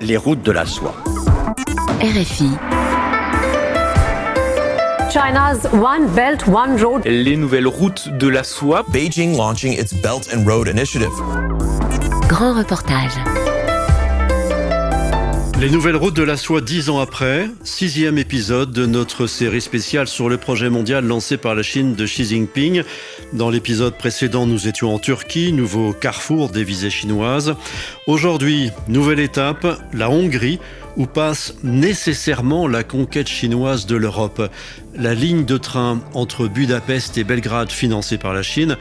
Les routes de la soie. RFI. China's One Belt, One Road. Les nouvelles routes de la soie. Beijing launching its Belt and Road Initiative. Grand reportage. Les nouvelles routes de la soie dix ans après, sixième épisode de notre série spéciale sur le projet mondial lancé par la Chine de Xi Jinping. Dans l'épisode précédent, nous étions en Turquie, nouveau carrefour des visées chinoises. Aujourd'hui, nouvelle étape, la Hongrie, où passe nécessairement la conquête chinoise de l'Europe. La ligne de train entre Budapest et Belgrade financée par la Chine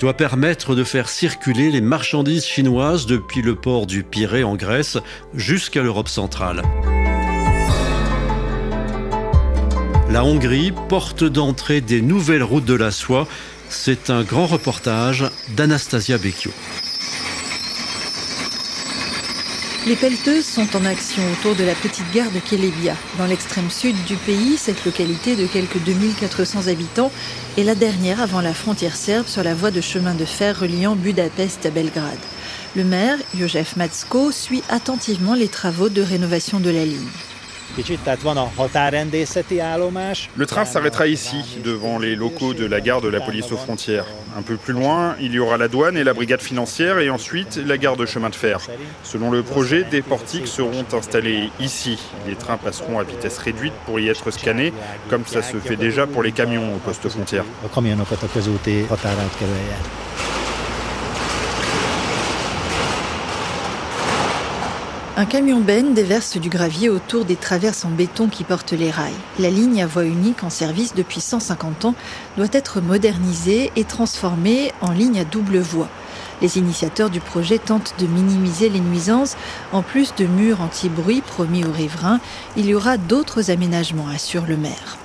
doit permettre de faire circuler les marchandises chinoises depuis le port du Pirée en Grèce jusqu'à l'Europe centrale. La Hongrie, porte d'entrée des nouvelles routes de la soie, c'est un grand reportage d'Anastasia Becchio. Les pelleteuses sont en action autour de la petite gare de Kelebia. Dans l'extrême sud du pays, cette localité de quelques 2400 habitants est la dernière avant la frontière serbe sur la voie de chemin de fer reliant Budapest à Belgrade. Le maire, József Matsko, suit attentivement les travaux de rénovation de la ligne. Le train s'arrêtera ici, devant les locaux de la gare de la police aux frontières. Un peu plus loin, il y aura la douane et la brigade financière et ensuite la gare de chemin de fer. Selon le projet, des portiques seront installés ici. Les trains passeront à vitesse réduite pour y être scannés, comme ça se fait déjà pour les camions au poste frontière. Un camion Ben déverse du gravier autour des traverses en béton qui portent les rails. La ligne à voie unique en service depuis 150 ans doit être modernisée et transformée en ligne à double voie. Les initiateurs du projet tentent de minimiser les nuisances. En plus de murs anti-bruit promis aux riverains, il y aura d'autres aménagements, assure le maire.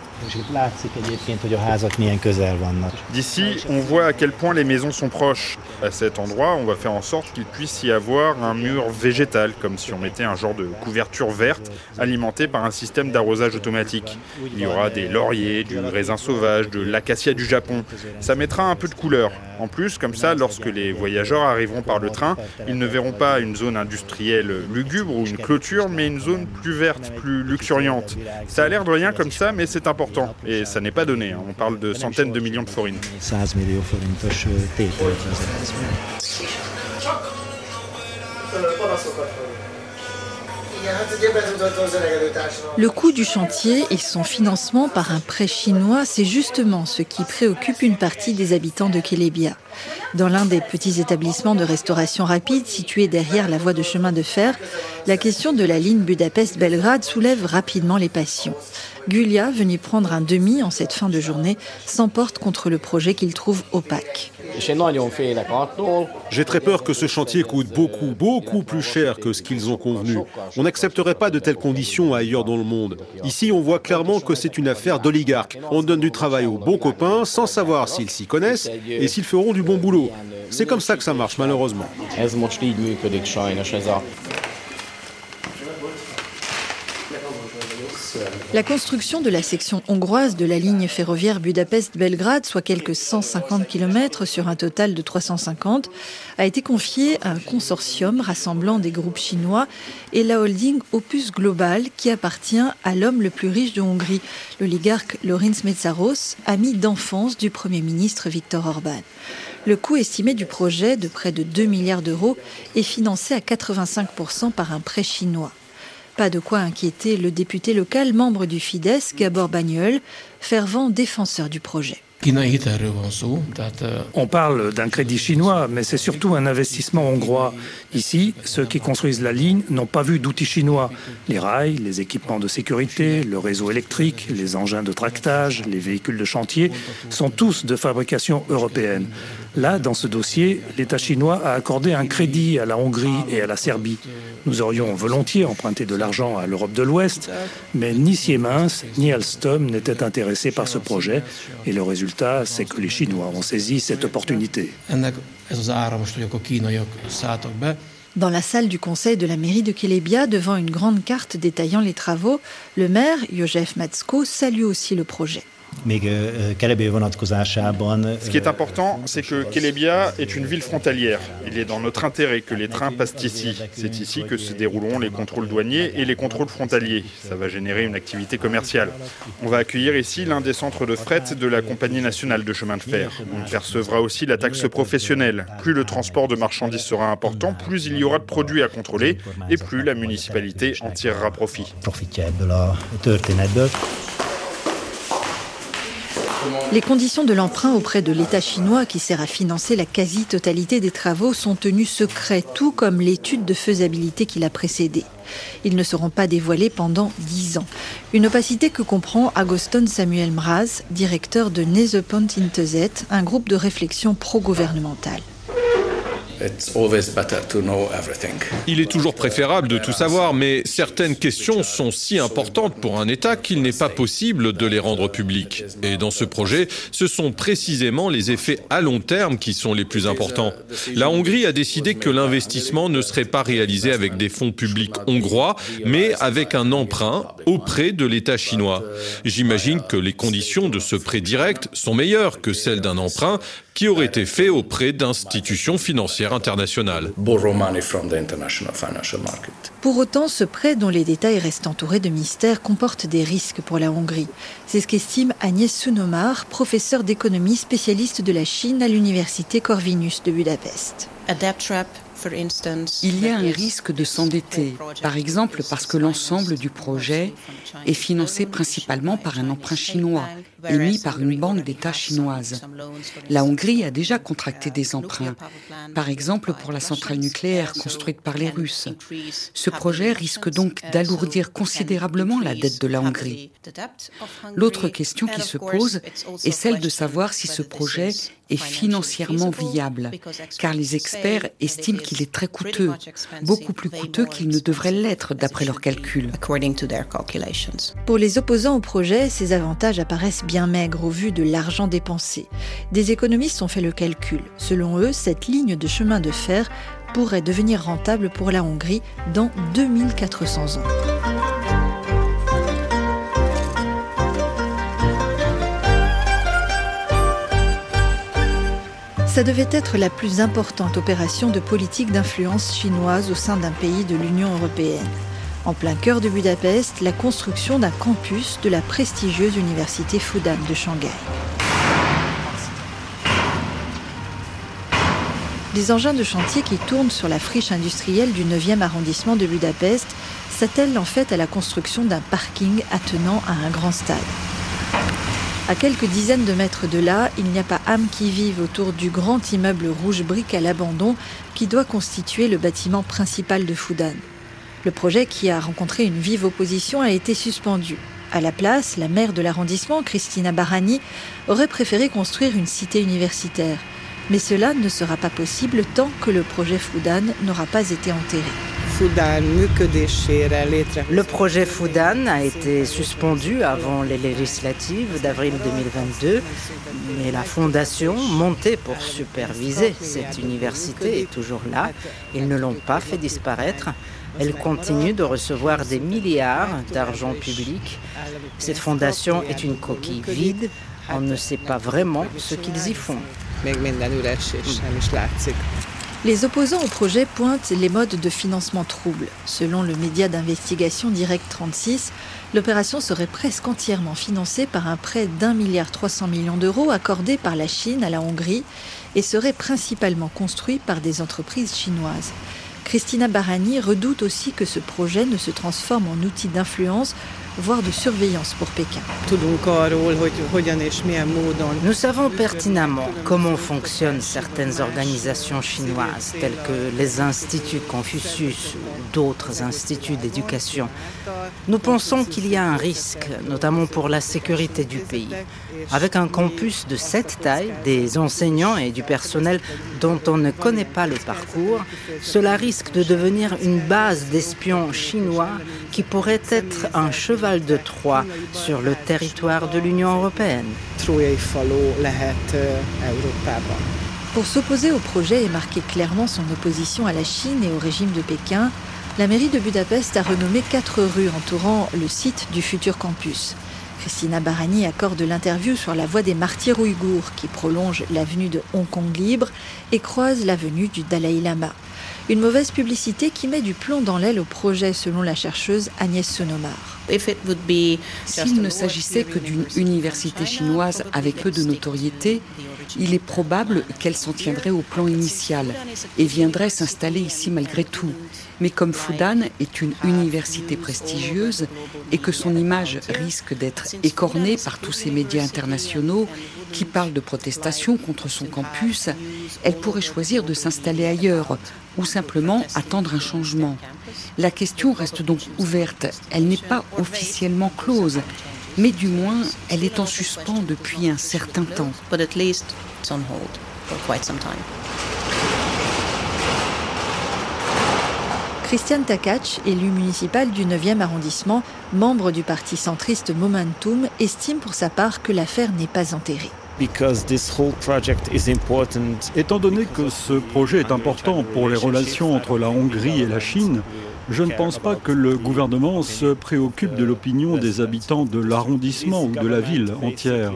D'ici, on voit à quel point les maisons sont proches. À cet endroit, on va faire en sorte qu'il puisse y avoir un mur végétal, comme si on mettait un genre de couverture verte alimentée par un système d'arrosage automatique. Il y aura des lauriers, du raisin sauvage, de l'acacia du Japon. Ça mettra un peu de couleur. En plus, comme ça, lorsque les voyageurs arriveront par le train, ils ne verront pas une zone industrielle lugubre ou une clôture, mais une zone plus verte, plus luxuriante. Ça a l'air de rien comme ça, mais c'est important. Et ça n'est pas donné. On parle de centaines de millions de forines. Le coût du chantier et son financement par un prêt chinois, c'est justement ce qui préoccupe une partie des habitants de Kelebia. Dans l'un des petits établissements de restauration rapide situés derrière la voie de chemin de fer, la question de la ligne Budapest-Belgrade soulève rapidement les passions. Gulia, venu prendre un demi en cette fin de journée, s'emporte contre le projet qu'il trouve opaque. J'ai très peur que ce chantier coûte beaucoup, beaucoup plus cher que ce qu'ils ont convenu. On n'accepterait pas de telles conditions ailleurs dans le monde. Ici, on voit clairement que c'est une affaire d'oligarques. On donne du travail aux bons copains sans savoir s'ils s'y connaissent et s'ils feront du bon boulot. C'est comme ça que ça marche, malheureusement. La construction de la section hongroise de la ligne ferroviaire Budapest-Belgrade, soit quelques 150 km sur un total de 350, a été confiée à un consortium rassemblant des groupes chinois et la holding Opus Global qui appartient à l'homme le plus riche de Hongrie, l'oligarque Lorenz Metsaros, ami d'enfance du Premier ministre Viktor Orban. Le coût estimé du projet, de près de 2 milliards d'euros, est financé à 85% par un prêt chinois. Pas de quoi inquiéter le député local, membre du Fidesz, Gabor Bagnol, fervent défenseur du projet. On parle d'un crédit chinois, mais c'est surtout un investissement hongrois. Ici, ceux qui construisent la ligne n'ont pas vu d'outils chinois. Les rails, les équipements de sécurité, le réseau électrique, les engins de tractage, les véhicules de chantier sont tous de fabrication européenne. Là, dans ce dossier, l'État chinois a accordé un crédit à la Hongrie et à la Serbie. Nous aurions volontiers emprunté de l'argent à l'Europe de l'Ouest, mais ni Siemens ni Alstom n'étaient intéressés par ce projet, et le résultat, c'est que les Chinois ont saisi cette opportunité. Dans la salle du conseil de la mairie de Kelebia, devant une grande carte détaillant les travaux, le maire, József Matsko, salue aussi le projet. Ce qui est important, c'est que Kelebia est une ville frontalière. Il est dans notre intérêt que les trains passent ici. C'est ici que se dérouleront les contrôles douaniers et les contrôles frontaliers. Ça va générer une activité commerciale. On va accueillir ici l'un des centres de fret de la Compagnie nationale de chemin de fer. On percevra aussi la taxe professionnelle. Plus le transport de marchandises sera important, plus il y aura de produits à contrôler et plus la municipalité en tirera profit. Les conditions de l'emprunt auprès de l'État chinois qui sert à financer la quasi-totalité des travaux sont tenues secrets, tout comme l'étude de faisabilité qui l'a précédée. Ils ne seront pas dévoilés pendant dix ans. Une opacité que comprend Agoston Samuel Mraz, directeur de Nezepont Intezet, un groupe de réflexion pro-gouvernementale. Il est toujours préférable de tout savoir, mais certaines questions sont si importantes pour un État qu'il n'est pas possible de les rendre publiques. Et dans ce projet, ce sont précisément les effets à long terme qui sont les plus importants. La Hongrie a décidé que l'investissement ne serait pas réalisé avec des fonds publics hongrois, mais avec un emprunt auprès de l'État chinois. J'imagine que les conditions de ce prêt direct sont meilleures que celles d'un emprunt qui aurait été fait auprès d'institutions financières Pour autant, ce prêt dont les détails restent entourés de mystères comporte des risques pour la Hongrie. C'est ce qu'estime Agnès Sunomar, professeure d'économie spécialiste de la Chine à l'université Corvinus de Budapest. Il y a un risque de s'endetter, par exemple parce que l'ensemble du projet est financé principalement par un emprunt chinois émis par une banque d'État chinoise. La Hongrie a déjà contracté des emprunts, par exemple pour la centrale nucléaire construite par les Russes. Ce projet risque donc d'alourdir considérablement la dette de la Hongrie. L'autre question qui se pose est celle de savoir si ce projet est financièrement viable, car les experts estiment qu'il est très coûteux, beaucoup plus coûteux qu'il ne devrait l'être d'après leurs calculs. Pour les opposants au projet, ces avantages apparaissent bien maigres au vu de l'argent dépensé. Des économistes ont fait le calcul. Selon eux, cette ligne de chemin de fer pourrait devenir rentable pour la Hongrie dans 2400 ans. Ça devait être la plus importante opération de politique d'influence chinoise au sein d'un pays de l'Union européenne. En plein cœur de Budapest, la construction d'un campus de la prestigieuse université Fudan de Shanghai. Des engins de chantier qui tournent sur la friche industrielle du 9e arrondissement de Budapest s'attellent en fait à la construction d'un parking attenant à un grand stade. À quelques dizaines de mètres de là, il n'y a pas âme qui vive autour du grand immeuble rouge brique à l'abandon qui doit constituer le bâtiment principal de Fudan. Le projet, qui a rencontré une vive opposition, a été suspendu. À la place, la maire de l'arrondissement, Christina Barani, aurait préféré construire une cité universitaire. Mais cela ne sera pas possible tant que le projet Fudan n'aura pas été enterré. Le projet Fudan a été suspendu avant les législatives d'avril 2022, mais la fondation montée pour superviser cette université est toujours là. Ils ne l'ont pas fait disparaître. Elle continue de recevoir des milliards d'argent public. Cette fondation est une coquille vide. On ne sait pas vraiment ce qu'ils y font. Les opposants au projet pointent les modes de financement troubles. Selon le média d'investigation Direct 36, l'opération serait presque entièrement financée par un prêt d'un milliard 300 millions d'euros accordé par la Chine à la Hongrie et serait principalement construit par des entreprises chinoises. Christina Barani redoute aussi que ce projet ne se transforme en outil d'influence voire de surveillance pour Pékin. Nous savons pertinemment comment fonctionnent certaines organisations chinoises, telles que les instituts Confucius ou d'autres instituts d'éducation. Nous pensons qu'il y a un risque, notamment pour la sécurité du pays. Avec un campus de cette taille, des enseignants et du personnel dont on ne connaît pas le parcours, cela risque de devenir une base d'espions chinois qui pourrait être un cheval de Troie sur le territoire de l'Union européenne. Pour s'opposer au projet et marquer clairement son opposition à la Chine et au régime de Pékin, la mairie de Budapest a renommé quatre rues entourant le site du futur campus. Christina Barani accorde l'interview sur la voie des martyrs ouïghours qui prolonge l'avenue de Hong Kong libre et croise l'avenue du Dalai Lama. Une mauvaise publicité qui met du plomb dans l'aile au projet selon la chercheuse Agnès Sonomar. S'il ne s'agissait que d'une université chinoise avec peu de notoriété, il est probable qu'elle s'en tiendrait au plan initial et viendrait s'installer ici malgré tout. Mais comme Fudan est une université prestigieuse et que son image risque d'être écornée par tous ces médias internationaux qui parlent de protestation contre son campus, elle pourrait choisir de s'installer ailleurs ou simplement attendre un changement. La question reste donc ouverte. Elle n'est pas officiellement close, mais du moins, elle est en suspens depuis un certain temps. Christiane Takach, élue municipale du 9e arrondissement, membre du parti centriste Momentum, estime pour sa part que l'affaire n'est pas enterrée. Étant donné que ce projet est important pour les relations entre la Hongrie et la Chine, je ne pense pas que le gouvernement se préoccupe de l'opinion des habitants de l'arrondissement ou de la ville entière.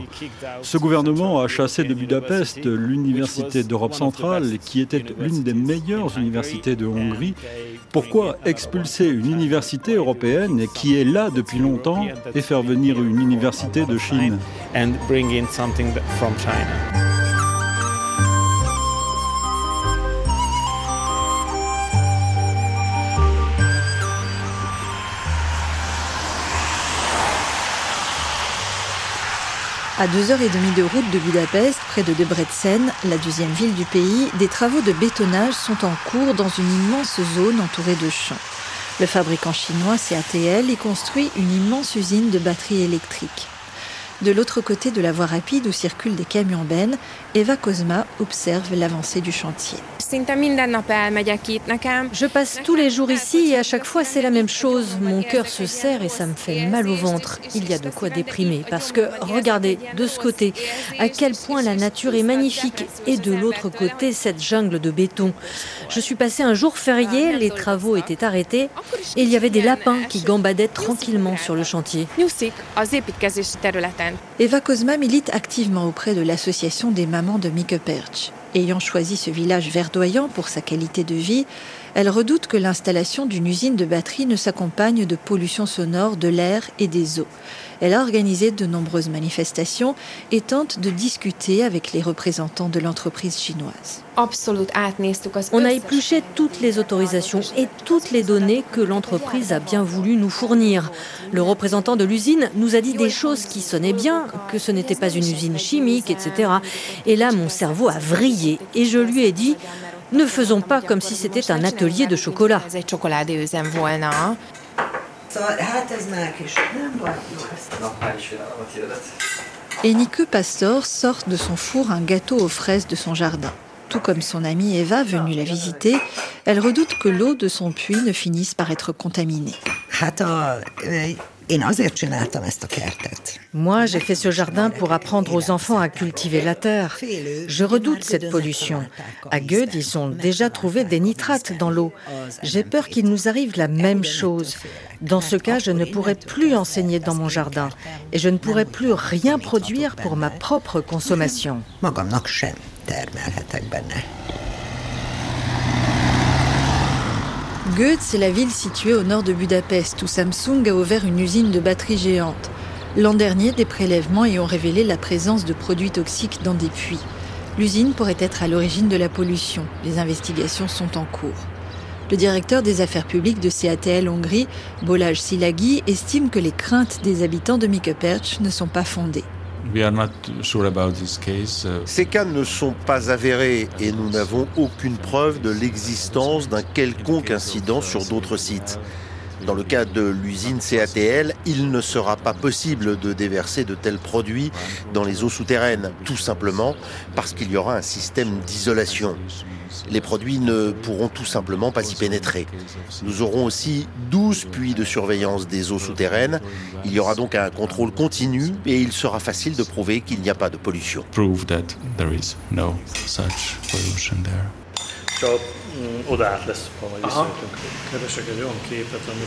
Ce gouvernement a chassé de Budapest l'université d'Europe centrale, qui était l'une des meilleures universités de Hongrie. Pourquoi expulser une université européenne qui est là depuis longtemps et faire venir une université de Chine? À deux heures et demie de route de Budapest, près de Debrecen, la deuxième ville du pays, des travaux de bétonnage sont en cours dans une immense zone entourée de champs. Le fabricant chinois CATL y construit une immense usine de batteries électriques. De l'autre côté de la voie rapide où circulent des camions bennes, Eva Cosma observe l'avancée du chantier. Je passe tous les jours ici et à chaque fois c'est la même chose. Mon cœur se serre et ça me fait mal au ventre. Il y a de quoi déprimer parce que regardez de ce côté à quel point la nature est magnifique et de l'autre côté cette jungle de béton. Je suis passé un jour férié, les travaux étaient arrêtés et il y avait des lapins qui gambadaient tranquillement sur le chantier. Eva Cosma milite activement auprès de l'association des mamans de Mikeperch. Ayant choisi ce village verdoyant pour sa qualité de vie, elle redoute que l'installation d'une usine de batterie ne s'accompagne de pollution sonore de l'air et des eaux. Elle a organisé de nombreuses manifestations et tente de discuter avec les représentants de l'entreprise chinoise. On a épluché toutes les autorisations et toutes les données que l'entreprise a bien voulu nous fournir. Le représentant de l'usine nous a dit des choses qui sonnaient bien, que ce n'était pas une usine chimique, etc. Et là, mon cerveau a vrillé et je lui ai dit ne faisons pas comme si c'était un atelier de chocolat. Enike Pastor sort de son four un gâteau aux fraises de son jardin. Tout comme son amie Eva venue la visiter, elle redoute que l'eau de son puits ne finisse par être contaminée. Moi, j'ai fait ce jardin pour apprendre aux enfants à cultiver la terre. Je redoute cette pollution. À Gueud, ils ont déjà trouvé des nitrates dans l'eau. J'ai peur qu'il nous arrive la même chose. Dans ce cas, je ne pourrai plus enseigner dans mon jardin et je ne pourrai plus rien produire pour ma propre consommation. Goethe, c'est la ville située au nord de Budapest où Samsung a ouvert une usine de batteries géante. L'an dernier, des prélèvements y ont révélé la présence de produits toxiques dans des puits. L'usine pourrait être à l'origine de la pollution. Les investigations sont en cours. Le directeur des affaires publiques de CATL Hongrie, Bolaj Silagi, estime que les craintes des habitants de Mikeperch ne sont pas fondées. Uh, Ces cas ne sont pas avérés et nous n'avons aucune preuve de l'existence d'un quelconque incident sur d'autres sites. Dans le cas de l'usine CATL, il ne sera pas possible de déverser de tels produits dans les eaux souterraines, tout simplement parce qu'il y aura un système d'isolation. Les produits ne pourront tout simplement pas y pénétrer. Nous aurons aussi 12 puits de surveillance des eaux souterraines. Il y aura donc un contrôle continu et il sera facile de prouver qu'il n'y a pas de pollution.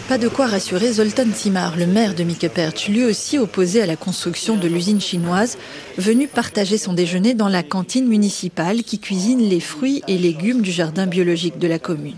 Pas de quoi rassurer Zoltan Timar, le maire de Mikeperch, lui aussi opposé à la construction de l'usine chinoise, venu partager son déjeuner dans la cantine municipale qui cuisine les fruits et légumes du jardin biologique de la commune.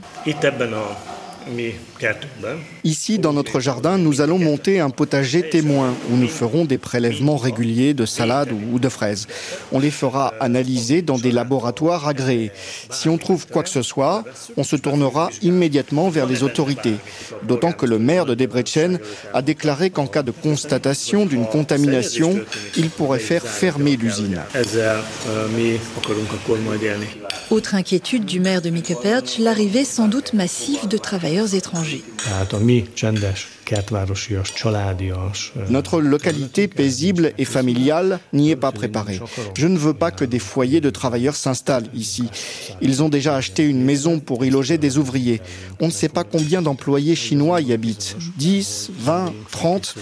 Ici, dans notre jardin, nous allons monter un potager témoin où nous ferons des prélèvements réguliers de salades ou de fraises. On les fera analyser dans des laboratoires agréés. Si on trouve quoi que ce soit, on se tournera immédiatement vers les autorités. D'autant que le maire de Debrecen a déclaré qu'en cas de constatation d'une contamination, il pourrait faire fermer l'usine. Autre inquiétude du maire de Mikeperch, l'arrivée sans doute massive de travailleurs étrangers. Notre localité paisible et familiale n'y est pas préparée. Je ne veux pas que des foyers de travailleurs s'installent ici. Ils ont déjà acheté une maison pour y loger des ouvriers. On ne sait pas combien d'employés chinois y habitent. 10, 20, 30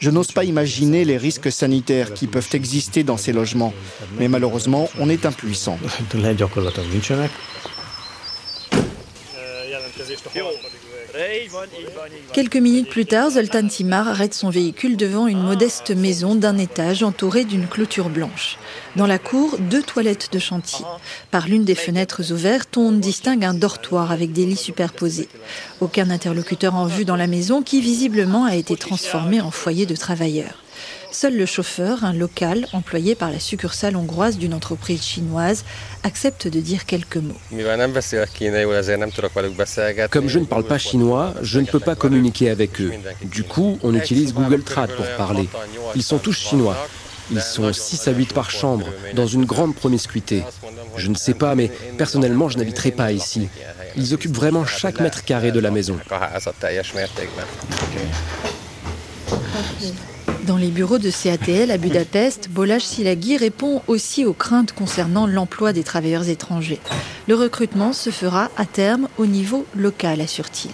je n'ose pas imaginer les risques sanitaires qui peuvent exister dans ces logements. Mais malheureusement, on est impuissant. Quelques minutes plus tard, Zoltan Timar arrête son véhicule devant une modeste maison d'un étage entourée d'une clôture blanche. Dans la cour, deux toilettes de chantier. Par l'une des fenêtres ouvertes, on distingue un dortoir avec des lits superposés. Aucun interlocuteur en vue dans la maison qui visiblement a été transformée en foyer de travailleurs. Seul le chauffeur, un local employé par la succursale hongroise d'une entreprise chinoise, accepte de dire quelques mots. Comme je ne parle pas chinois, je ne peux pas communiquer avec eux. Du coup, on utilise Google Trad pour parler. Ils sont tous chinois. Ils sont 6 à 8 par chambre, dans une grande promiscuité. Je ne sais pas, mais personnellement, je n'habiterai pas ici. Ils occupent vraiment chaque mètre carré de la maison. Dans les bureaux de CATL à Budapest, Bolaj Silagi répond aussi aux craintes concernant l'emploi des travailleurs étrangers. Le recrutement se fera à terme au niveau local, assure-t-il.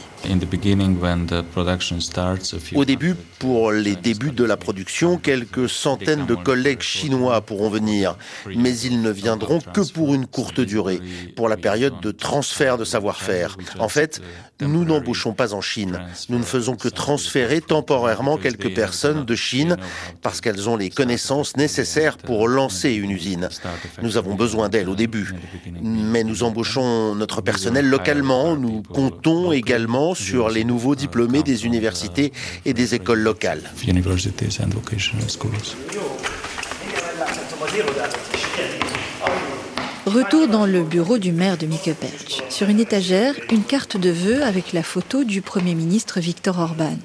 Au début, pour les débuts de la production, quelques centaines de collègues chinois pourront venir, mais ils ne viendront que pour une courte durée, pour la période de transfert de savoir-faire. En fait, nous n'embauchons pas en Chine. Nous ne faisons que transférer temporairement quelques personnes de Chine parce qu'elles ont les connaissances nécessaires pour lancer une usine. Nous avons besoin d'elles au début, mais nous embauchons notre personnel localement. Nous comptons également sur les nouveaux diplômés des universités et des écoles locales. Retour dans le bureau du maire de Mikeperch. Sur une étagère, une carte de vœux avec la photo du Premier ministre Viktor Orban.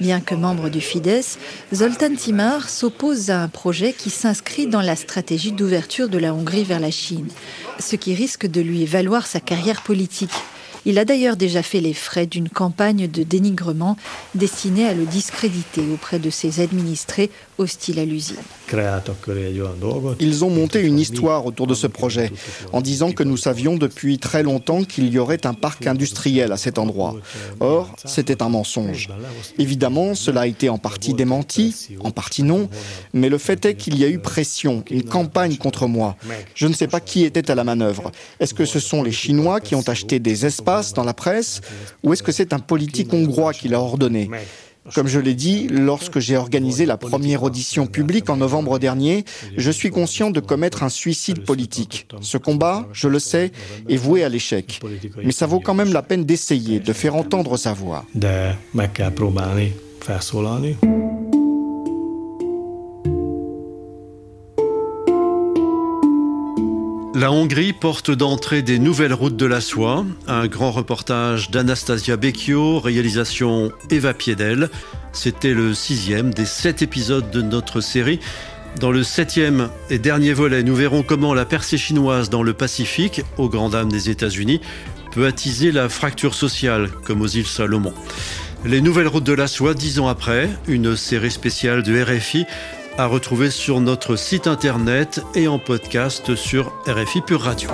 Bien que membre du Fidesz, Zoltan Timar s'oppose à un projet qui s'inscrit dans la stratégie d'ouverture de la Hongrie vers la Chine, ce qui risque de lui valoir sa carrière politique. Il a d'ailleurs déjà fait les frais d'une campagne de dénigrement destinée à le discréditer auprès de ses administrés hostiles à l'usine. Ils ont monté une histoire autour de ce projet en disant que nous savions depuis très longtemps qu'il y aurait un parc industriel à cet endroit. Or, c'était un mensonge. Évidemment, cela a été en partie démenti, en partie non, mais le fait est qu'il y a eu pression, une campagne contre moi. Je ne sais pas qui était à la manœuvre. Est-ce que ce sont les Chinois qui ont acheté des espaces dans la presse ou est-ce que c'est un politique hongrois qui l'a ordonné? Comme je l'ai dit, lorsque j'ai organisé la première audition publique en novembre dernier, je suis conscient de commettre un suicide politique. Ce combat, je le sais, est voué à l'échec. Mais ça vaut quand même la peine d'essayer, de faire entendre sa voix. La Hongrie porte d'entrée des nouvelles routes de la soie. Un grand reportage d'Anastasia Becchio, réalisation Eva Piedel. C'était le sixième des sept épisodes de notre série. Dans le septième et dernier volet, nous verrons comment la percée chinoise dans le Pacifique, aux grandes dames des États-Unis, peut attiser la fracture sociale, comme aux îles Salomon. Les nouvelles routes de la soie, dix ans après, une série spéciale de RFI à retrouver sur notre site internet et en podcast sur RFI Pure Radio.